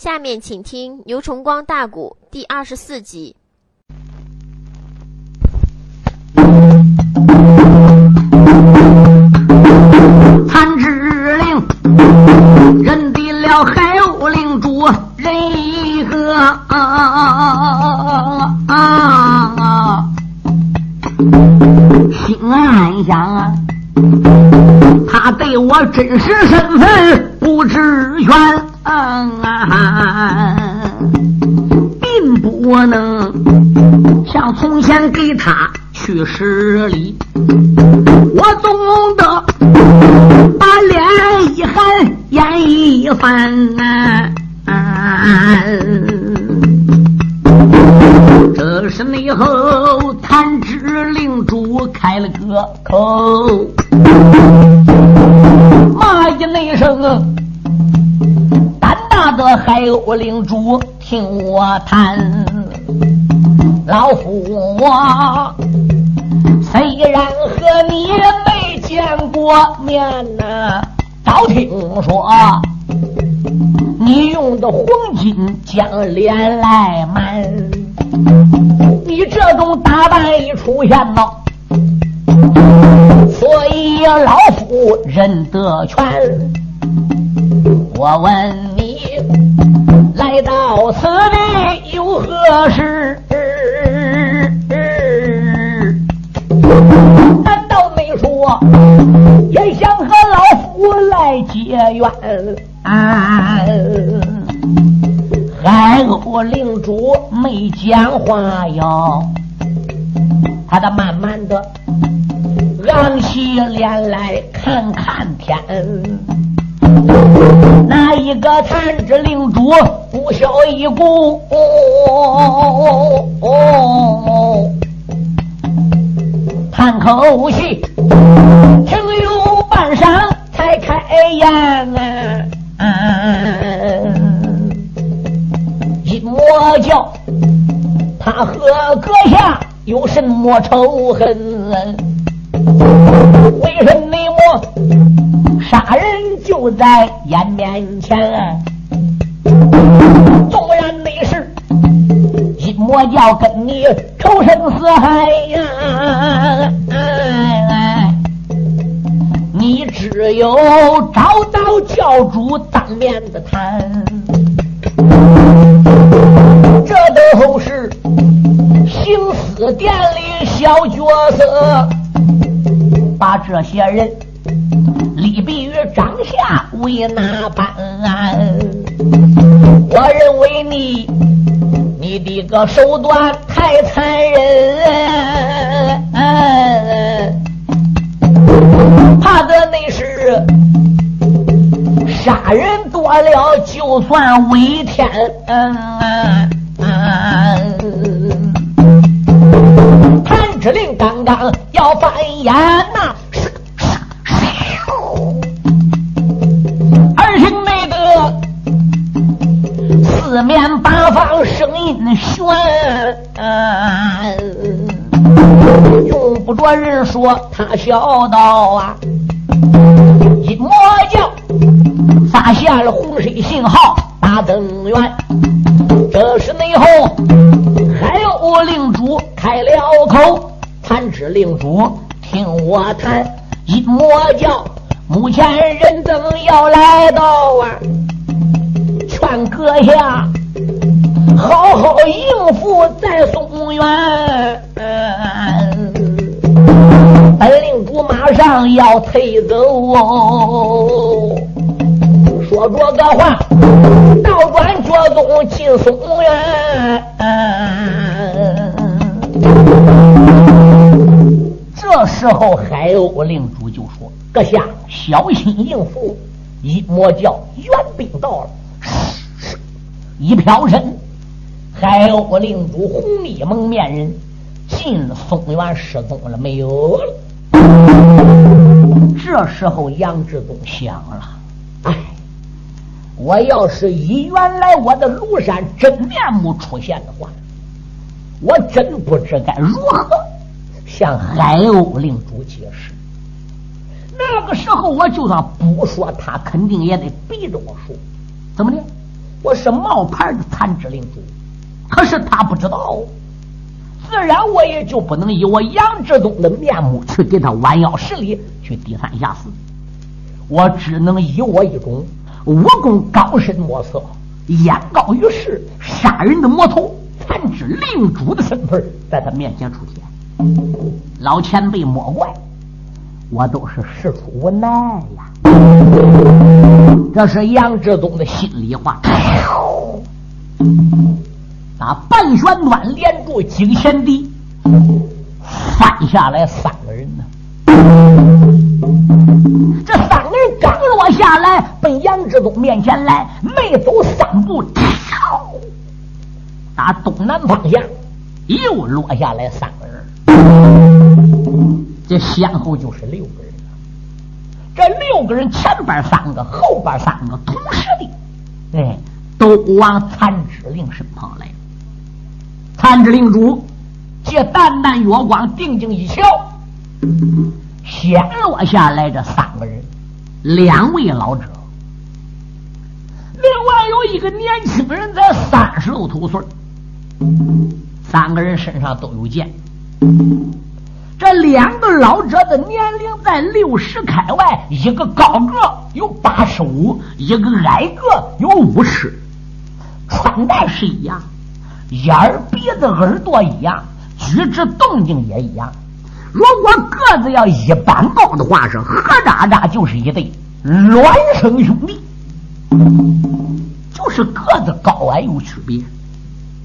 下面请听牛崇光大鼓第二十四集。残之令，认定了海鸥领主人一个啊啊！心暗想啊，他对我真实身份不知全，并不能像从前给他去十里。谈，老夫我。虽然和你没见过面呐，早听说你用的黄金将脸来瞒，你这种打扮一出现呐，所以老夫认得全。我问你，来到此地有何事？难道没说也想和老夫来结缘？海鸥领主没讲话哟，他的慢慢的昂起脸来看看天。那一个残肢领主不消一顾。叹口气，停有半晌才开言啊！一魔教他和阁下有什么仇恨？为什么么杀人就在眼面前？纵然没事。我要跟你仇深似海呀！你只有找到教主当面的谈，这都是行死殿里小角色，把这些人利弊于掌下为哪般？我认为你。你的个手段太残忍，怕的那是杀人多了，就算违天。谭志令刚刚要发言说，他笑道啊！一魔教发现了洪水信号，大增援。这时内后还有令主开了口，弹指令主听我谈，一魔教目前人等要来到啊！劝阁下好好应付再松原。本领主马上要退走哦。说着个话，倒转脚踪进松原。这时候，海鸥领主就说：“阁下小心应付，一魔教援兵到了。”一飘身，海鸥领主红衣蒙面人进松原失踪了，没有了。这时候杨志忠想了：哎，我要是以原来我的庐山真面目出现的话，我真不知该如何向海鸥领主解释。那个时候，我就算不说，他肯定也得逼着我说。怎么的？我是冒牌的残肢领主，可是他不知道，自然我也就不能以我杨志东的面目去给他弯腰施礼，去低三下四。我只能以我一种武功高深莫测、眼高于世、杀人的魔头、残肢领主的身份，在他面前出现。老前辈莫怪，我都是事出无奈呀。这是杨志东的心里话。打半旋端连住几个贤弟，翻下来三个人呢。这三个人刚落下来，奔杨志东面前来，没走三步，打东南方向又落下来三个人，这先后就是六个人了。这六个人前边三个，后边三个，同时的，哎，都往残肢令身旁来。残肢令主借淡淡月光，定睛一瞧。先落下来这三个人，两位老者，另外有一个年轻人，才三十头岁。三个人身上都有剑。这两个老者的年龄在六十开外，一个高个有八十五，一个矮个有五十，穿戴是一样，眼儿、鼻子、耳朵一样，举止动静也一样。如果个子要一般高的话，是何渣渣就是一对孪生兄弟，就是个子高矮有区别，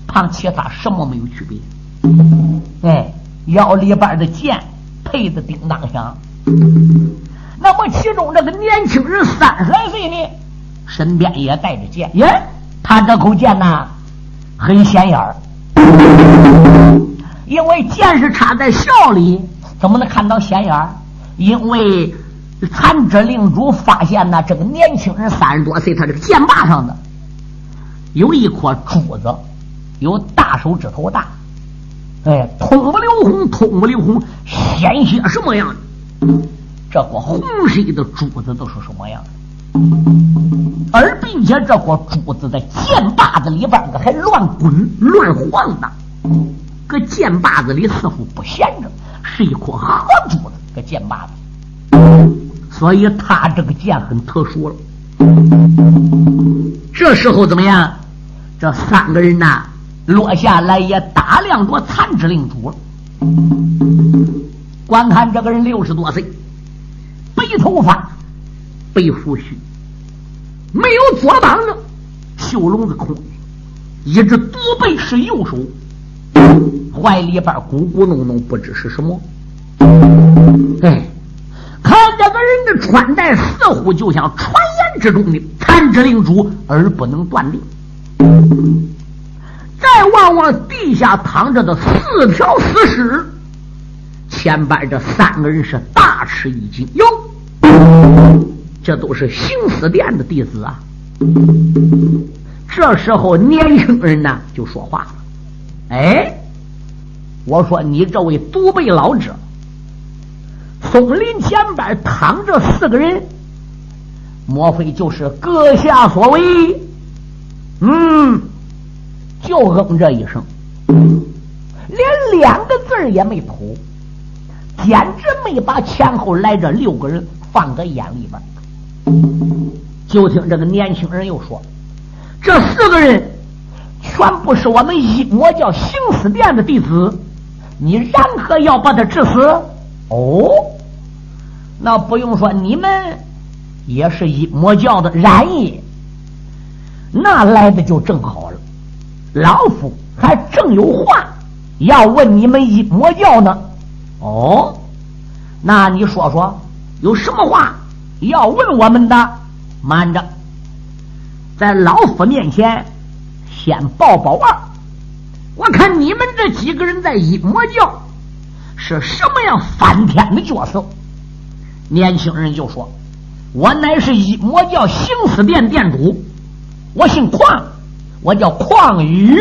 胖其他什么没有区别。哎，腰里边的剑配的叮当响。那么其中这个年轻人三十来岁呢，身边也带着剑。耶，他这口剑呐，很显眼儿，因为剑是插在鞘里。怎么能看到显眼儿？因为残肢令主发现呢，这个年轻人三十多岁，他这个剑把上的有一颗珠子，有大手指头大。哎，通不流红，通不流红，鲜血什么样的？这颗红色的珠子都是什么样的？而并且这颗珠子在剑把子里边还乱滚乱晃呢，搁剑把子里似乎不闲着。是一颗合珠的个剑把子，所以他这个剑很特殊了。这时候怎么样？这三个人呐，落下来也打量着残肢令主了。观看这个人六十多岁，白头发，白胡须，没有左膀子，袖笼子空，一只独背是右手。怀里边咕咕哝哝，不知是什么。哎，看这个人的穿戴，似乎就像传言之中的残肢领主，而不能断定。再望望地下躺着的四条死尸，前边这三个人是大吃一惊。哟，这都是刑司殿的弟子啊！这时候，年轻人呢就说话了：“哎。”我说：“你这位独背老者，松林前边躺着四个人，莫非就是阁下所为？”嗯，就嗯这一声，连两个字也没吐，简直没把前后来这六个人放在眼里边。就听这个年轻人又说：“这四个人全部是我们阴魔教行死殿的弟子。”你然何要把他致死？哦，那不用说，你们也是阴魔教的染业，那来的就正好了。老夫还正有话要问你们阴魔教呢。哦，那你说说，有什么话要问我们的？慢着，在老夫面前先报报案。我看你们这几个人在阴魔教是什么样翻天的角色？年轻人就说：“我乃是阴魔教行思殿殿主，我姓邝，我叫邝宇。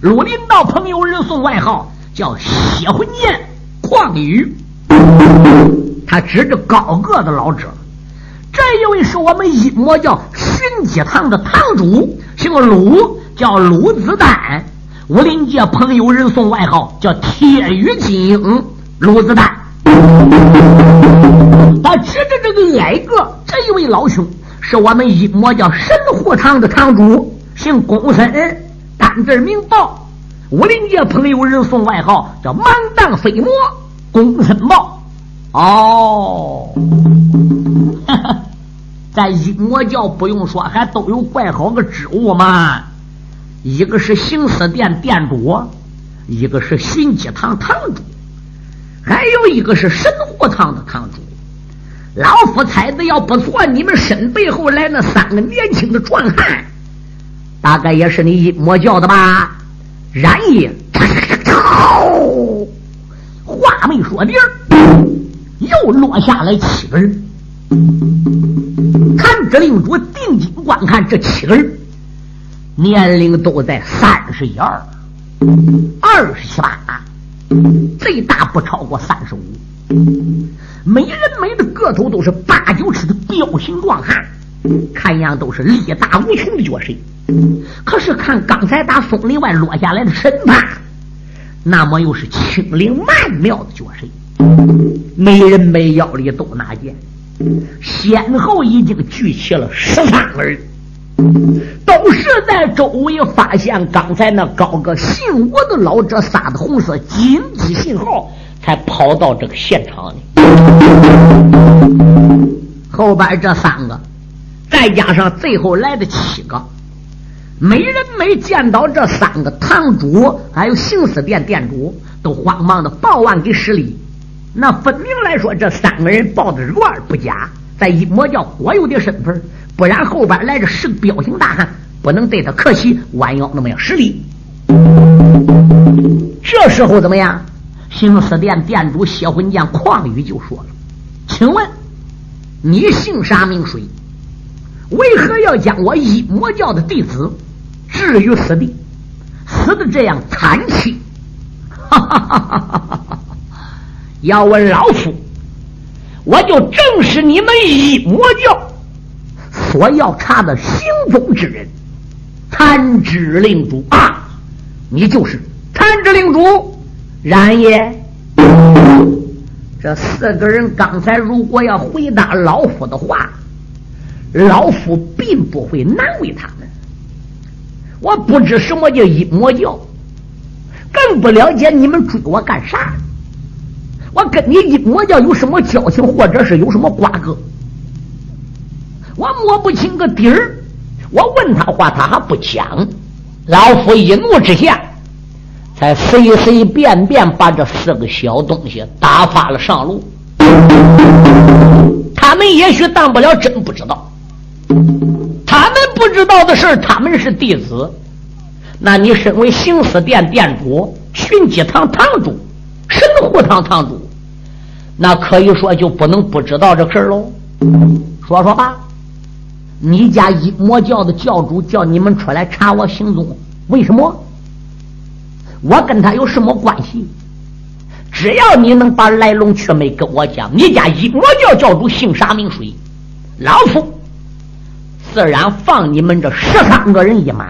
鲁林道朋友人送外号叫血魂剑邝宇。他指着高个子老者，这一位是我们阴魔教神机堂的堂主，姓鲁，叫鲁子丹。武林界朋友人送外号叫铁羽金鹰。鲁子丹，他指着这个矮个这一位老兄，是我们阴魔叫神虎堂的堂主，姓公孙，单字名豹。武林界朋友人送外号叫满当飞魔，公孙豹。哦，哈 哈在阴魔教不用说，还都有怪好个职务嘛。一个是行思殿殿主，一个是寻机堂堂主，还有一个是神虎堂的堂主。老夫猜的要不错，你们身背后来那三个年轻的壮汉，大概也是你阴魔教的吧？然也，话没说地儿。又落下来七个人，看这令主定睛观看这七个人，年龄都在三十一二、二十七八，最大不超过三十五。每人每的个头都是八九尺的彪形壮汉，看样都是力大无穷的角色。可是看刚才打松林外落下来的神判，那么又是轻灵曼妙的角色。没人没腰里都拿剑，先后已经聚齐了十三个人，都是在周围发现刚才那高个姓吴的老者撒的红色紧急信号，才跑到这个现场的。后边这三个，再加上最后来的七个，没人没见到这三个堂主，还有行思殿店主，都慌忙的报案给施礼。那分明来说，这三个人报的弱不假，在一魔教国有的身份，不然后边来着是个彪形大汉，不能对他客气，弯腰那么样施礼。这时候怎么样？行思殿殿主谢魂将旷宇就说了：“请问你姓啥名谁？为何要将我一魔教的弟子置于死地，死的这样惨凄？”哈哈哈哈哈哈！要问老夫，我就正是你们一魔教所要查的行踪之人，残肢令主啊！你就是残肢令主，然也。这四个人刚才如果要回答老夫的话，老夫并不会难为他们。我不知什么叫阴魔教，更不了解你们追我干啥。我跟你阴魔教有什么交情，或者是有什么瓜葛？我摸不清个底儿。我问他话，他还不讲。老夫一怒之下，才随随便便把这四个小东西打发了上路。他们也许当不了真不知道。他们不知道的事他们是弟子。那你身为行思殿殿主、巡机堂堂主、神虎堂堂主。那可以说就不能不知道这事儿喽。说说吧，你家阴魔教的教主叫你们出来查我行踪，为什么？我跟他有什么关系？只要你能把来龙去脉跟我讲，你家阴魔教教主姓啥名谁，老夫自然放你们这十三个人一马。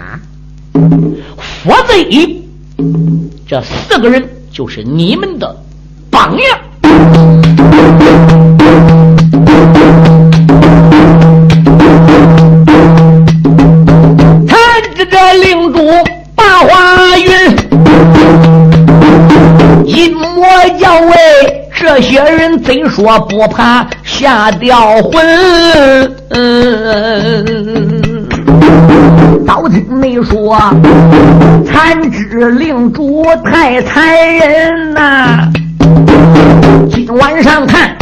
否则，这四个人就是你们的榜样。看着这领主八花云，阴魔教为这些人贼说不怕吓掉魂。早听没说，残肢领主太残忍呐。晚上看，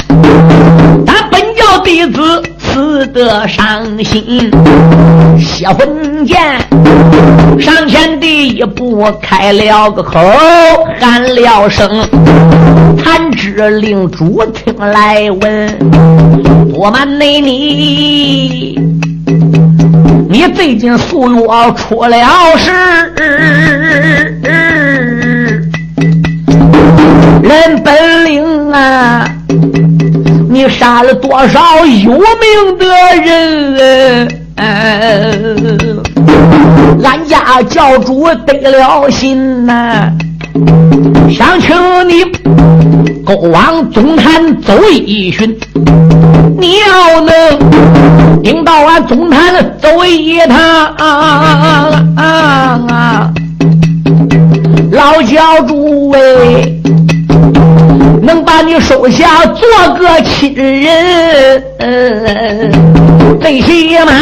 咱本教弟子死得伤心。血魂剑上前第一步开了个口，喊了声：“参知令主听来闻，我瞒内你，你最近宿药出了事。”人本领啊！你杀了多少有名的人？俺家教主得了心呐，想请你 go 往总坛走一巡。你要能领到俺总坛走一趟啊，老教主喂。能把你收下做个亲人，最起码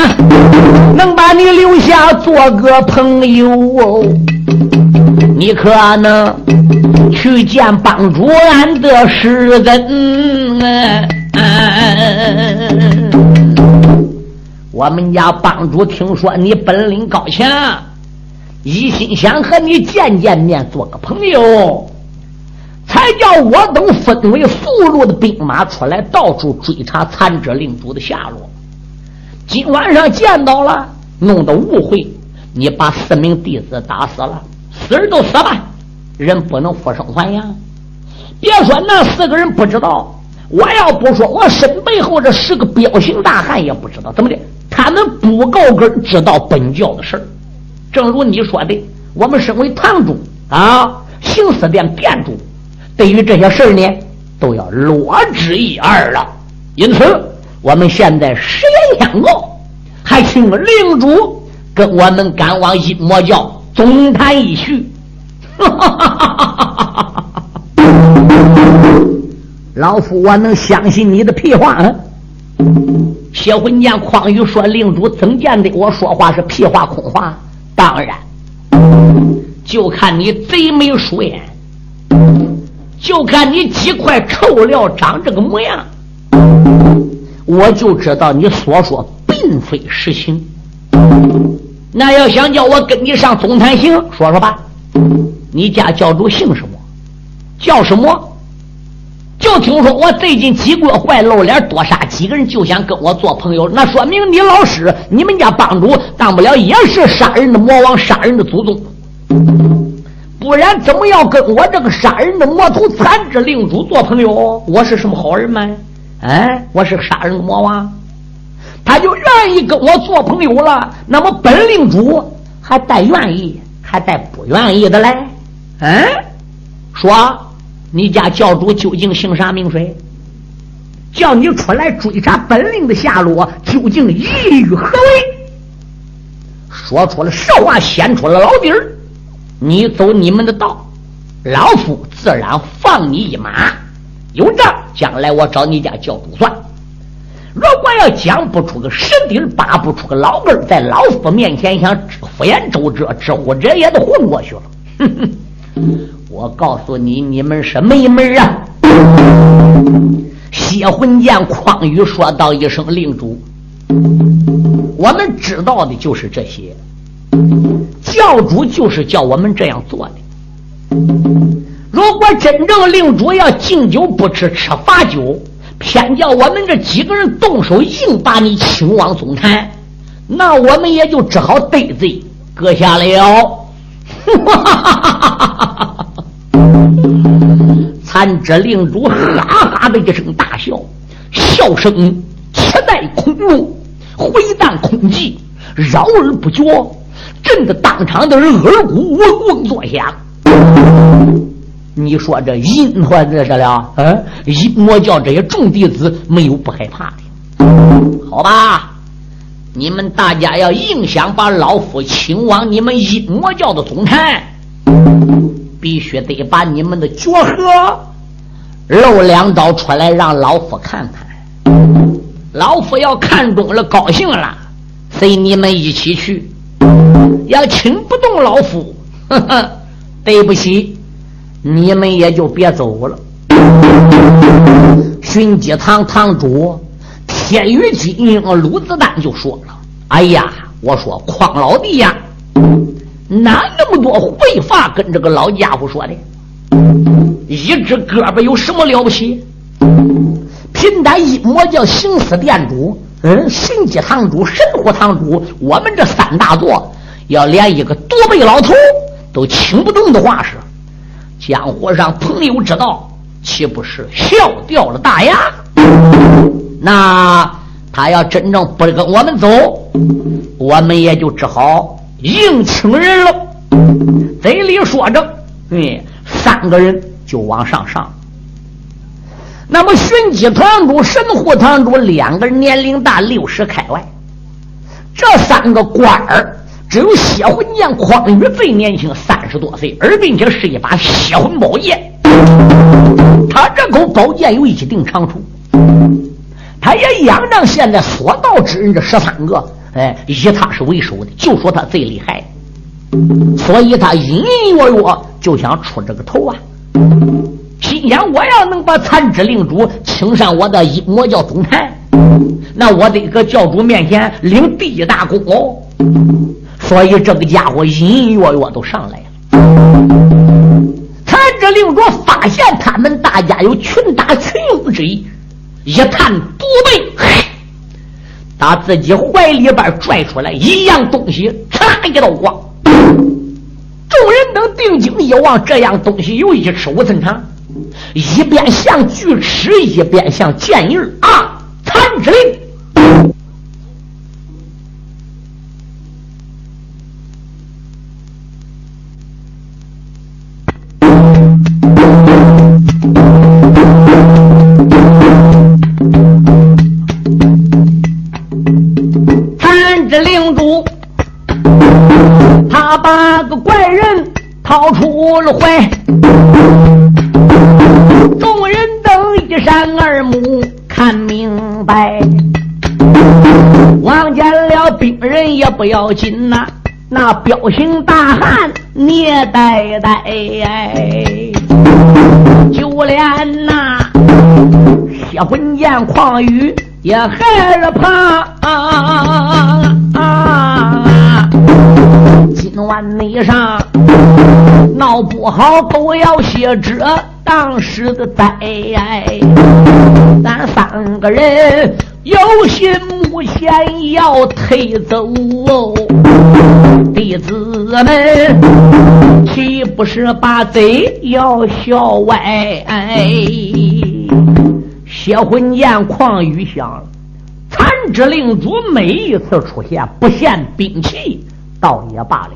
能把你留下做个朋友。你可能去见帮主俺的师恩。我们家帮主听说你本领高强，一心想和你见见面，做个朋友。才叫我等分为俘虏的兵马出来，到处追查残者领主的下落。今晚上见到了，弄得误会，你把四名弟子打死了，死人都死吧，人不能复生还阳。别说那四个人不知道，我要不说，我身背后这十个彪形大汉也不知道怎么的。他们不够根知道本教的事儿。正如你说的，我们身为堂主啊，行思殿殿主。对于这些事儿呢，都要落之一二了。因此，我们现在实言相告，还请领主跟我们赶往阴魔教总坛一叙。老夫我能相信你的屁话？谢魂剑匡宇说：“令主怎见的？我说话是屁话空话？当然，就看你贼眉鼠眼。”就看你几块臭料长这个模样，我就知道你所说并非实情。那要想叫我跟你上总坛行，说说吧，你家教主姓什么？叫什么？就听说我最近几个坏露脸，多杀几个人，就想跟我做朋友。那说明你老师、你们家帮主，当不了也是杀人的魔王，杀人的祖宗。不然怎么要跟我这个杀人的魔头残肢领主做朋友？我是什么好人吗？哎，我是杀人魔王，他就愿意跟我做朋友了。那么本领主还带愿意，还带不愿意的嘞？嗯，说你家教主究竟姓啥名谁？叫你出来追查本领的下落，究竟意欲何为？说出了实话，显出了老底儿。你走你们的道，老夫自然放你一马。有账，将来我找你家教主算。如果要讲不出个实底拔不出个老根在老夫面前想敷衍周折，知乎者也都混过去了。哼哼，我告诉你，你们是没门啊！血魂剑匡宇说道一声：“令主，我们知道的就是这些。”教主就是叫我们这样做的。如果真正令主要敬酒不吃吃罚酒，偏叫我们这几个人动手硬把你请往总坛，那我们也就只好得罪阁下了。残肢令主哈哈的一声大笑，笑声切带空怒，回荡空寂，绕而不绝。震得当场的人耳鼓嗡嗡作响。你说这阴或这了？嗯，阴魔教这些众弟子没有不害怕的，好吧？你们大家要硬想把老夫请往你们阴魔教的总坛，必须得把你们的绝活露两招出来，让老夫看看。老夫要看中了，高兴了，随你们一起去。要请不动老夫，呵呵，对不起，你们也就别走了。寻机堂堂主天宇金英鲁子丹就说了：“哎呀，我说匡老弟呀，哪那么多废话跟这个老家伙说的？一只胳膊有什么了不起？平单一魔叫行司殿主，嗯，寻机堂主、神虎堂主，我们这三大座。”要连一个独背老头都请不动的话是，江湖上朋友知道，岂不是笑掉了大牙？那他要真正不跟我们走，我们也就只好应请人了。嘴里说着，嗯，三个人就往上上。那么寻机堂主、神户堂主两个人年龄大，六十开外。这三个官儿，只有血魂剑匡宇最年轻，三十多岁，而并且是一把血魂宝剑。他这口宝剑有一定长处，他也仰仗现在所到之人这十三个，哎，以他是为首的，就说他最厉害，所以他隐隐约约就想出这个头啊。心想：我要能把残肢令主请上我的魔教总坛，那我得搁教主面前领第一大功哦。所以这个家伙隐隐约约都上来了。残肢令若发现他们大家有群打群勇之意，一探肚背，打自己怀里边拽出来一样东西，嚓一道光。众人等定睛一望，这样东西有一尺五寸长。一边像锯齿，一边像剑刃啊！残之令，残之令主，他把个怪人掏出了怀。三二目看明白，望见了病人也不要紧呐，那彪形大汉也呆呆，就连那血魂剑狂雨也害了怕。今晚你上闹不好都要歇着。当时的灾，咱三个人有心目前要退走哦，弟子们岂不是把贼要笑歪？血魂剑狂雨响，残肢令主每一次出现不现兵器，倒也罢了，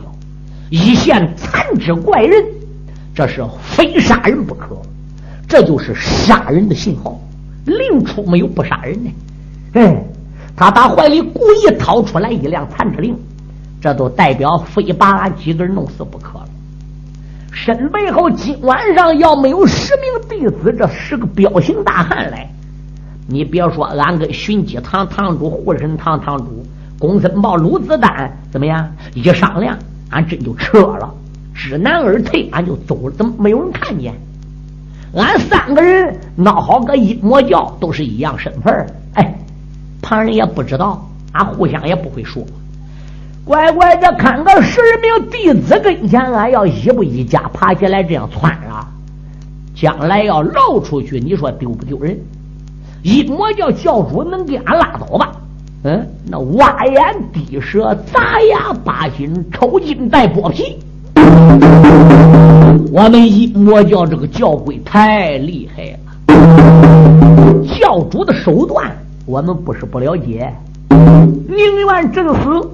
一现残肢怪人。这是非杀人不可，这就是杀人的信号。令出没有不杀人的，哎，他打怀里故意掏出来一辆残肢令，这都代表非把俺几个人弄死不可了。身背后今晚上要没有十名弟子，这十个彪形大汉来，你别说俺跟寻基堂堂主、护身堂堂主公孙豹、鲁子丹怎么样一商量，俺真就撤了。知难而退，俺就走了。怎么没有人看见？俺三个人闹好个阴魔教，都是一样身份哎，旁人也不知道，俺互相也不会说。乖乖的看个十名弟子跟前，俺要一步一家爬起来这样窜啊！将来要露出去，你说丢不丢人？阴魔教教主能给俺拉倒吧？嗯，那挖眼滴舌，砸牙拔心，抽筋带剥皮。我们一魔教这个教规太厉害了，教主的手段我们不是不了解，宁愿阵死，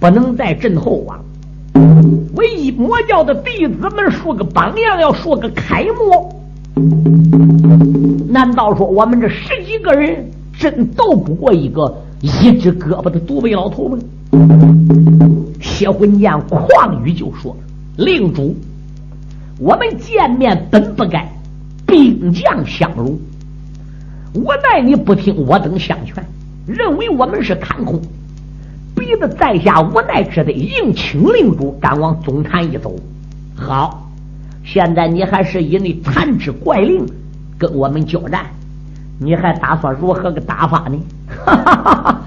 不能在阵后啊！为一魔教的弟子们说个榜样，要说个楷模，难道说我们这十几个人真斗不过一个一只胳膊的独臂老头吗？谢魂剑狂语就说。令主，我们见面本不该兵将相如，无奈你不听我等相劝，认为我们是看空，逼得在下无奈之得应请令主赶往总坛一走。好，现在你还是以那残肢怪令跟我们交战，你还打算如何个打法呢？哈哈哈哈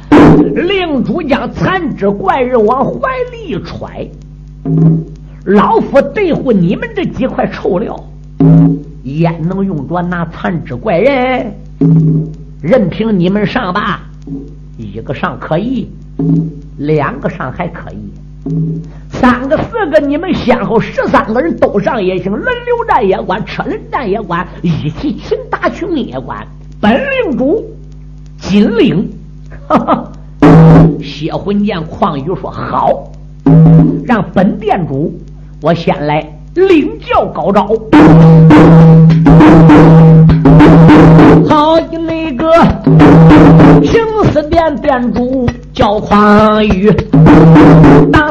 令主将残肢怪人往怀里一揣。老夫对付你们这几块臭料，焉能用着那残肢怪人？任凭你们上吧，一个上可以，两个上还可以，三个四个你们先后十三个人都上也行，轮流战也管，车轮战也管，一起群打群也管。本领主金领，哈哈，血魂剑况宇说好。让本店主，我先来领教高招。好的那个青丝店店主叫匡玉，当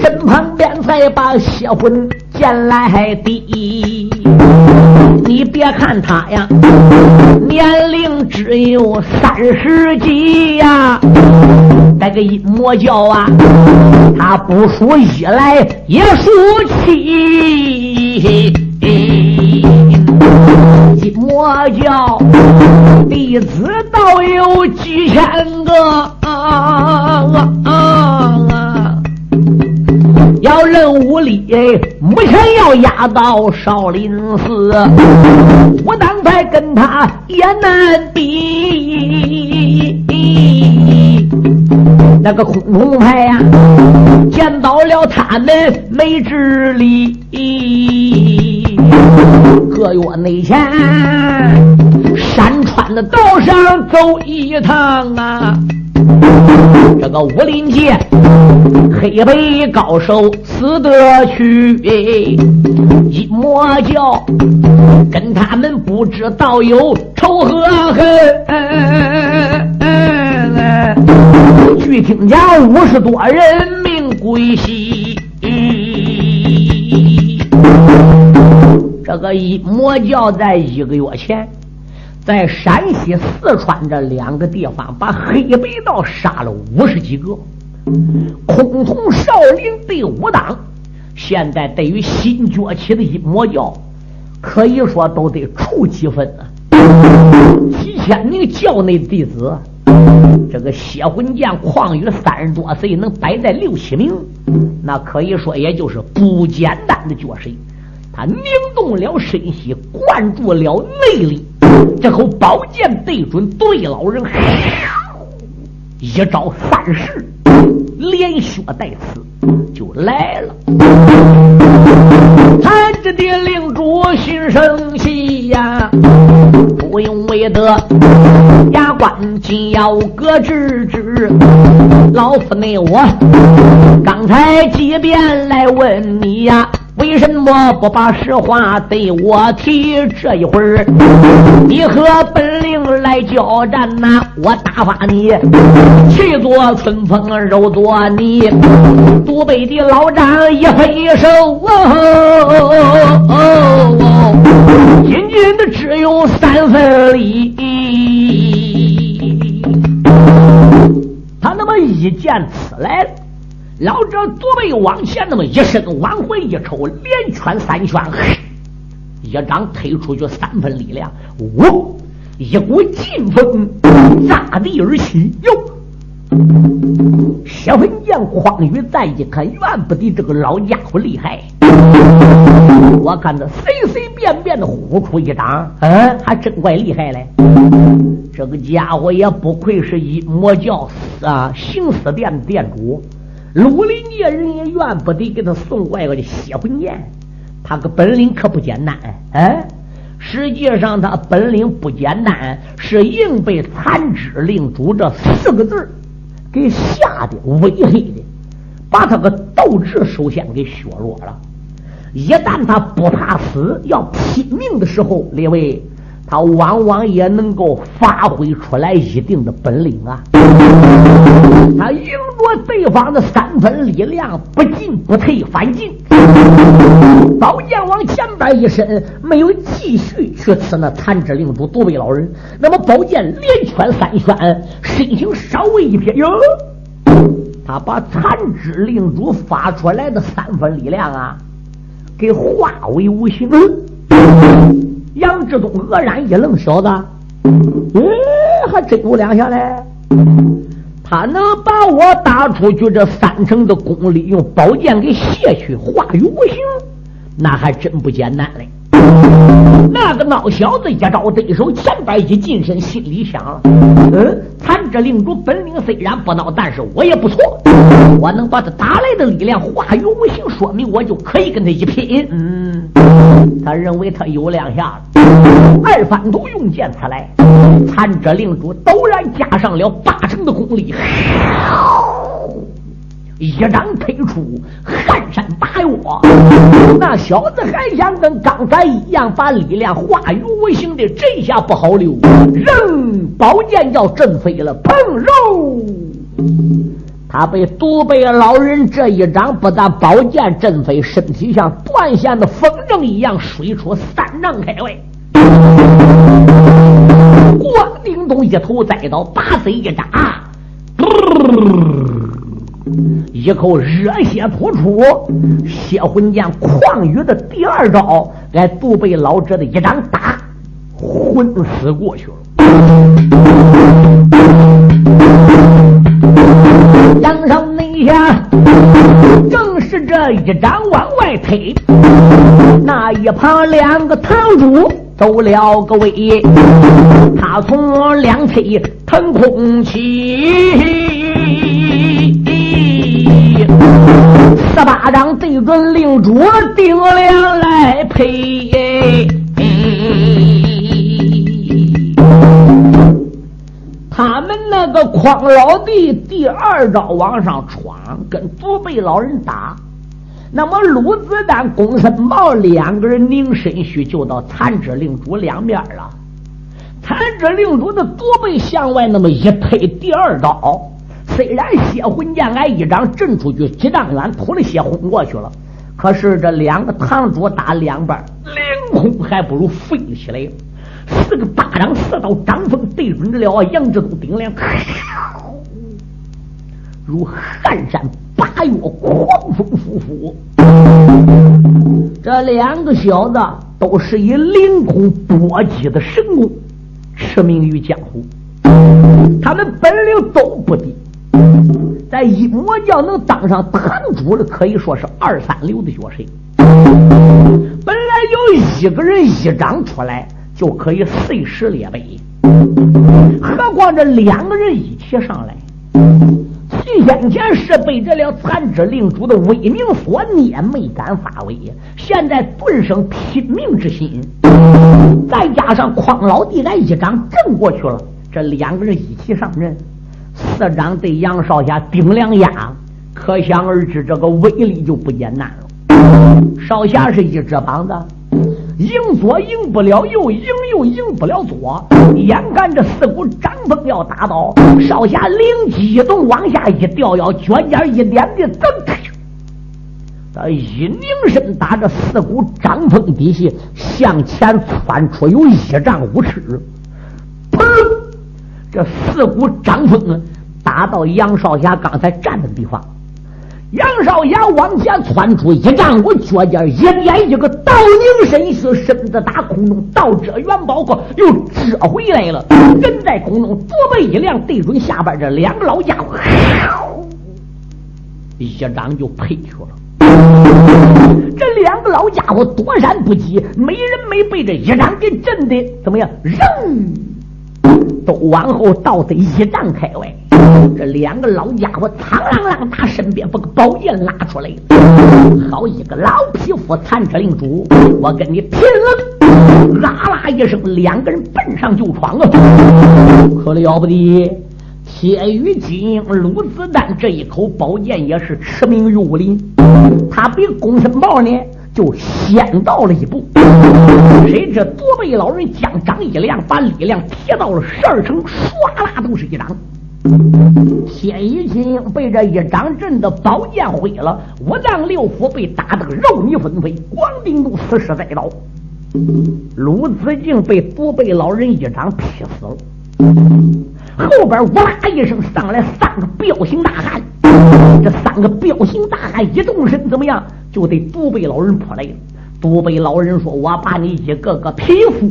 身旁边才把邪魂见来的。你别看他呀，年龄只有三十几呀，那个一魔教啊，他不属一来也属七。一魔教弟子倒有几千个啊啊啊啊。要任务里，目前要押到少林寺，我当才跟他也难比。那个空空派呀，见到了他们没智力，个月内前山川的道上走一趟啊。这个武林界黑白高手死得去，一魔教跟他们不知道有仇和恨。据听讲，五十多人命归西。这个一魔教在一个月前。在山西、四川这两个地方，把黑白道杀了五十几个，空同少林第五党，现在对于新崛起的一魔教，可以说都得出几分啊！几千名教内弟子，这个血魂剑旷宇三十多岁，能摆在六七名，那可以说也就是不简单的角色。他拧动了身息，灌注了内力。这口宝剑对准对老人，一招三式，连削带刺就来了。看着的领主心生气呀，不用为得牙关紧咬搁置之。老夫内我刚才即便来问你呀。为什么不把实话对我提？这一会儿你和本领来交战呐，我打发你去做春风，肉做泥。独北的老张一挥手，哦哦哦哦仅仅的只有三分力。他那么一剑刺来了。老者左背往前那么一伸，往回一抽，连圈三圈，一掌推出去三分力量，呜，一股劲风炸地而起，哟！血魂剑匡宇再一看，远不敌这个老家伙厉害。我看他随随便便的呼出一掌，嗯，还真怪厉害嘞。这个家伙也不愧是一魔教啊，行死殿殿主。绿林界人也怨不得给他送过来个血魂剑，他个本领可不简单。哎，实际上他本领不简单，是硬被残肢令主这四个字给吓得威黑的，把他个斗志首先给削弱了。一旦他不怕死，要拼命的时候，列位。他往往也能够发挥出来一定的本领啊！他赢着对方的三分力量，不进不退，反进，宝剑往前边一伸，没有继续去刺那残肢领主独臂老人。那么宝剑连圈三圈，身形稍微一撇，哟，他把残肢领主发出来的三分力量啊，给化为无形。杨志东愕然一愣，小子，哎，还真有两下嘞！他能把我打出去这三成的功力，用宝剑给卸去，化于无形，那还真不简单嘞。那个孬小子一招对手，前边一近身，心里想了：嗯，残者令主本领虽然不孬，但是我也不错。我能把他打来的力量化于无形，说明我就可以跟他一拼。嗯，他认为他有两下子。二反头用剑刺来，残者令主陡然加上了八成的功力，一掌推出，撼山拔岳。那小子还想跟刚才一样把力量化于无形的，这下不好溜，扔宝剑要震飞了，砰肉！他被独背老人这一掌不但宝剑震飞，身体像断线的风筝一样水出三丈开外。咣叮咚，一头栽倒，把嘴一扎。一口热血吐出，血魂剑旷宇的第二招，挨杜贝老者的一掌打，昏死过去了。杨少内下，正是这一掌往外推，那一旁两个堂主走了个位，他从两腿腾空起。十八掌对准令主顶梁来配，他们那个匡老弟第二招往上闯，跟祖辈老人打。那么鲁子丹、公孙茂两个人拧身须就到残肢令主两边了。残肢令主的左背向外那么一推，第二招。虽然血魂剑俺一掌震出去几丈远，吐了血昏过去了，可是这两个堂主打两半，凌空还不如飞了起来。四个巴掌四道掌风对准着了杨志东顶梁，如撼山拔岳，狂风呼呼。这两个小子都是以凌空搏击的神功驰名于江湖，他们本领都不低。在一魔教能当上堂主的，可以说是二三流的角色。本来有一个人一掌出来就可以碎石裂碑，何况这两个人一起上来？先前是被这了残肢令主的威名所捏，没敢发威，现在顿生拼命之心，再加上匡老弟来一掌震过去了，这两个人一起上阵。四掌对杨少侠顶两压，可想而知，这个威力就不简单了。少侠是一只膀子，迎左迎不了，右迎又迎不了左，眼看着四股掌风要打到，少侠灵机一动，往下一掉腰，脚尖一点的，蹬！他一拧身，打着四股掌风底下向前窜出有一丈五尺，砰！这四股掌风啊打到杨少侠刚才站的地方，杨少侠往前窜出一丈五，脚尖一点一个倒拧身势，身子打空中倒遮元宝锅，又遮回来了。人在空中，左背一亮，对准下边这两个老家伙，一掌就配去了。这两个老家伙躲闪不及，没人没被这一掌给震的怎么样？扔！都往后倒得一丈开外，这两个老家伙苍啷啷打身边把个宝剑拉出来。好一个老匹夫残肢令主，我跟你拼了！啦啦一声，两个人奔上就闯啊！可了不得，铁羽金鲁子丹这一口宝剑也是驰名于武林，他比公孙豹呢。就先到了一步，谁知左背老人将掌一亮，把力量提到了十二成，唰啦都是一掌。天一金被这一掌震的宝剑毁了，五脏六腑被打得肉泥纷飞，光腚都死尸在刀。鲁子敬被左背老人一掌劈死了，后边哇啦一声上来三个彪形大汉，这三个彪形大汉一动身怎么样？就对独背老人扑来了。独背老人说：“我把你一个个匹夫，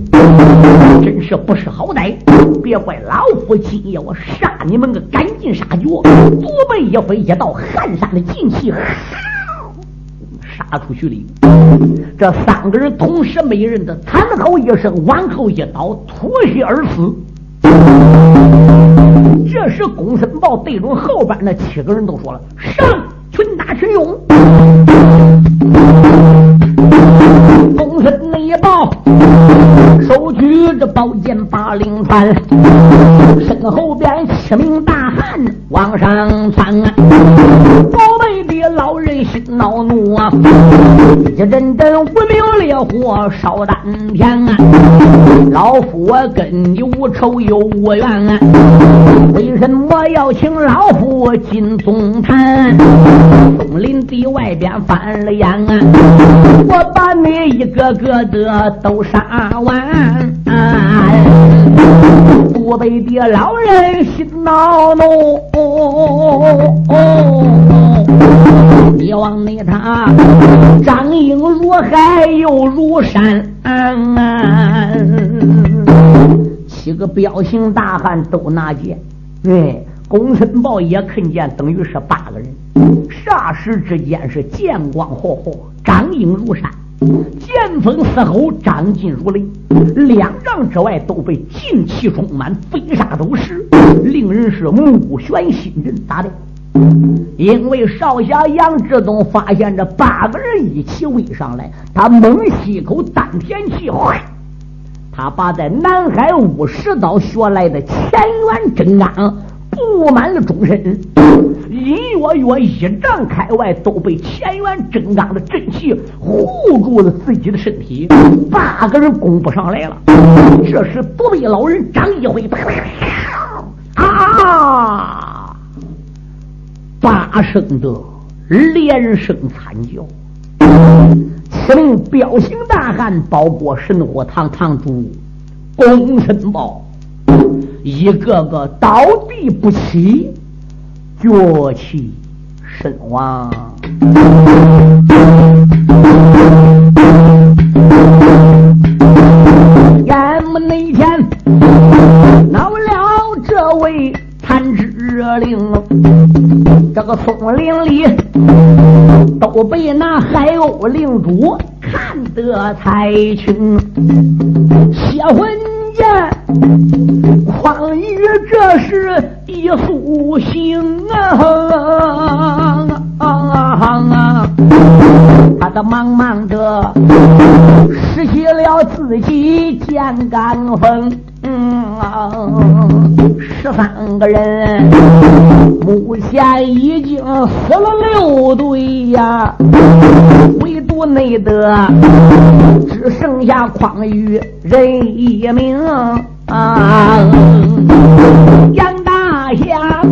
真是不识好歹！别怪老夫今夜我杀你们个赶尽杀绝！”独背一飞，一道寒山的劲气，杀出去了。这三个人同时每人的惨吼一声，往后一倒，吐血而死。这时，公孙豹对准后边那七个人都说了：“上！”群打群勇，公孙内报，手举着宝剑把令传，身后边七名大汉往上窜，宝贝爹老人心恼怒啊！一阵阵无名烈火烧丹田啊！老夫我跟你无仇又无怨啊！为什么要请老夫进宗坛？东林地外边翻了眼啊！我把你一个个的都杀完！不备的老人心恼怒，你望你他张英如海又如山，七个彪形大汉都拿剑，哎，公孙豹也看见，等于是八个人，霎时之间是剑光火火，张英如山。剑锋嘶吼，张劲如雷，两丈之外都被劲气充满，飞沙走石，令人是目眩心震。咋的？因为少侠杨志东发现这八个人一起围上来，他猛吸一口丹田气，他把在南海五十刀学来的乾元真罡布满了终身。隐约约一丈开外都被乾元真罡的真气护住了自己的身体，八个人攻不上来了。这时独臂老人张一辉，啊！八声的连声惨叫。此名彪形大汉包括神火堂堂主公孙豹，一个个倒地不起。脚气身亡。眼目那天恼了这位残肢灵，这个松林里都被那海鸥领主看得太清，邪魂剑，匡宇这是。一苏醒啊！啊他的忙忙的拾起了自己剑杆锋。十三个人，目前已经死了六对呀，唯独内德只剩下匡宇人一名啊。大侠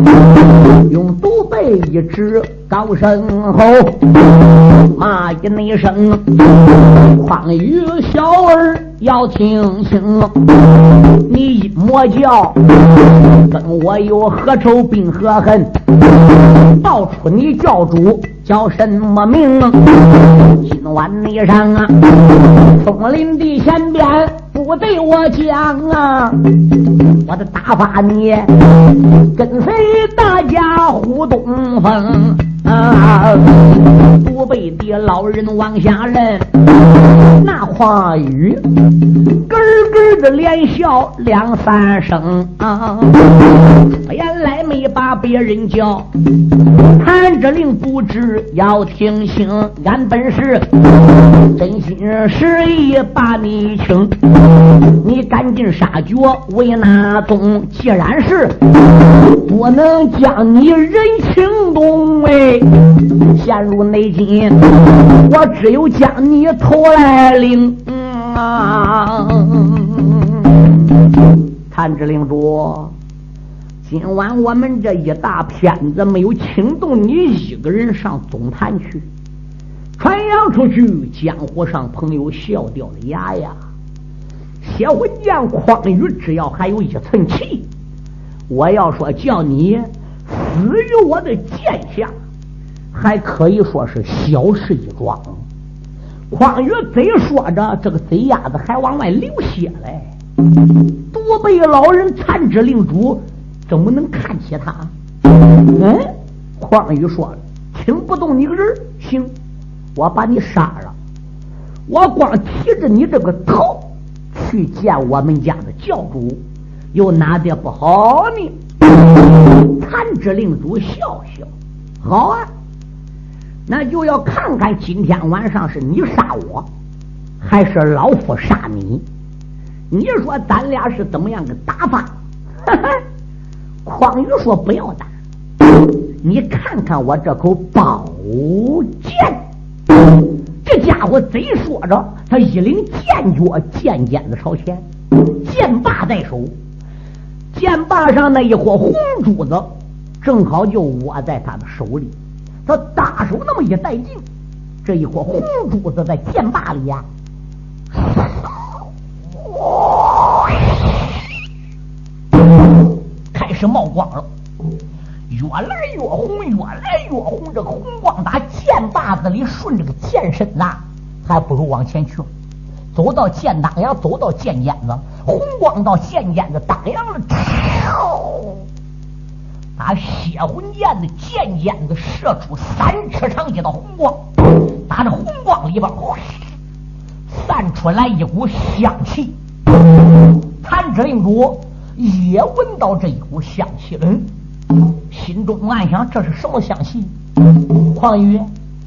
用独背一指，高声吼，骂一那声，匡宇小儿。要听清，你一魔教跟我有何仇并何恨？报出你教主叫什么名？今晚你上啊，松林的前边不对我讲啊，我的打发你跟随大家呼东风。啊！不被的老人往下认，那话语咯咯的连笑两三声啊！原来没把别人叫，看着令不知要听清，俺本是真心实意把你请，你赶紧杀脚为哪宗？既然是不能将你人情动哎。陷入内境，我只有将你头来领。谭知领主，今晚我们这一大片子没有请动你一个人上总坛去，传扬出去，江湖上朋友笑掉了牙呀！血魂剑匡宇，只要还有一寸气，我要说叫你死于我的剑下。还可以说是小事一桩，匡宇嘴说着，这个贼丫子还往外流血嘞。多被老人残肢令主怎么能看起他？嗯，匡宇说了，听不动你个人，行，我把你杀了。我光提着你这个头去见我们家的教主，有哪点不好呢？残肢令主笑笑，好啊。那就要看看今天晚上是你杀我，还是老夫杀你？你说咱俩是怎么样个打法？哈哈匡宇说不要打，你看看我这口宝剑。这家伙贼说着，他一领剑脚，剑尖子朝前，剑把在手，剑把上那一伙红珠子，正好就握在他的手里。他大手那么一带劲，这一伙红珠子在剑把里呀，开始冒光了。越来越红，越来越红。这个红光打剑把子里顺着个剑身呐，还不如往前去。走到剑打呀，走到剑尖子，红光到剑尖子当阳了，把血魂剑的剑尖子射出三尺长一道红光，打这红光里边，散出来一股香气。残肢领主也闻到这一股香气了。心中暗想：这是什么香气？况宇，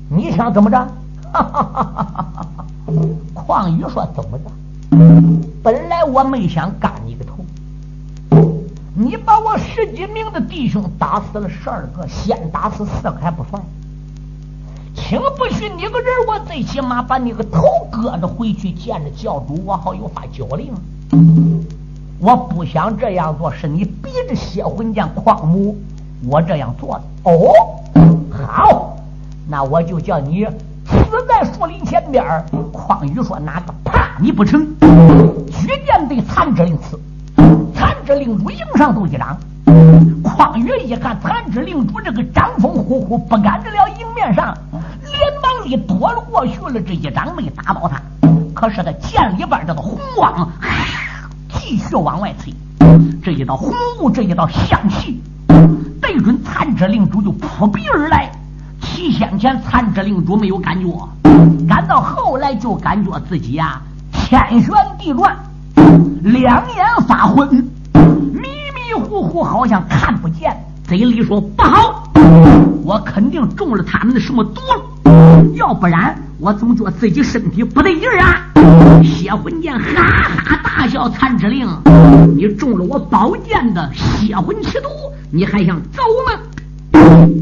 你想怎么着？哈哈哈哈哈！况宇说：“怎么着？本来我没想干你个，你把我十几名的弟兄打死了十二个，先打死四个还不算，请不许你个人，我最起码把你个头割着回去见着教主，我好有法交令。我不想这样做，是你逼着血魂剑矿母我这样做的。哦，好，那我就叫你死在树林前边。匡宇说：“哪个怕你不成？”举剑对残肢令刺，残肢令主迎上斗一掌。匡宇一看残肢令主这个掌风呼呼，不敢得了迎面上，连忙里躲了过去了。这一掌没打到他，可是他剑里边这个红光。继续往外推，这一道红雾，这一道香气，对准残肢领主就扑鼻而来。起先前残肢领主没有感觉，赶到后来就感觉自己呀天旋地转，两眼发昏，迷迷糊糊，好像看不见。嘴里说不好，我肯定中了他们的什么毒了，要不然。我怎么觉自己身体不对劲啊？血魂剑哈哈大笑，残之令，你中了我宝剑的血魂奇毒，你还想走吗？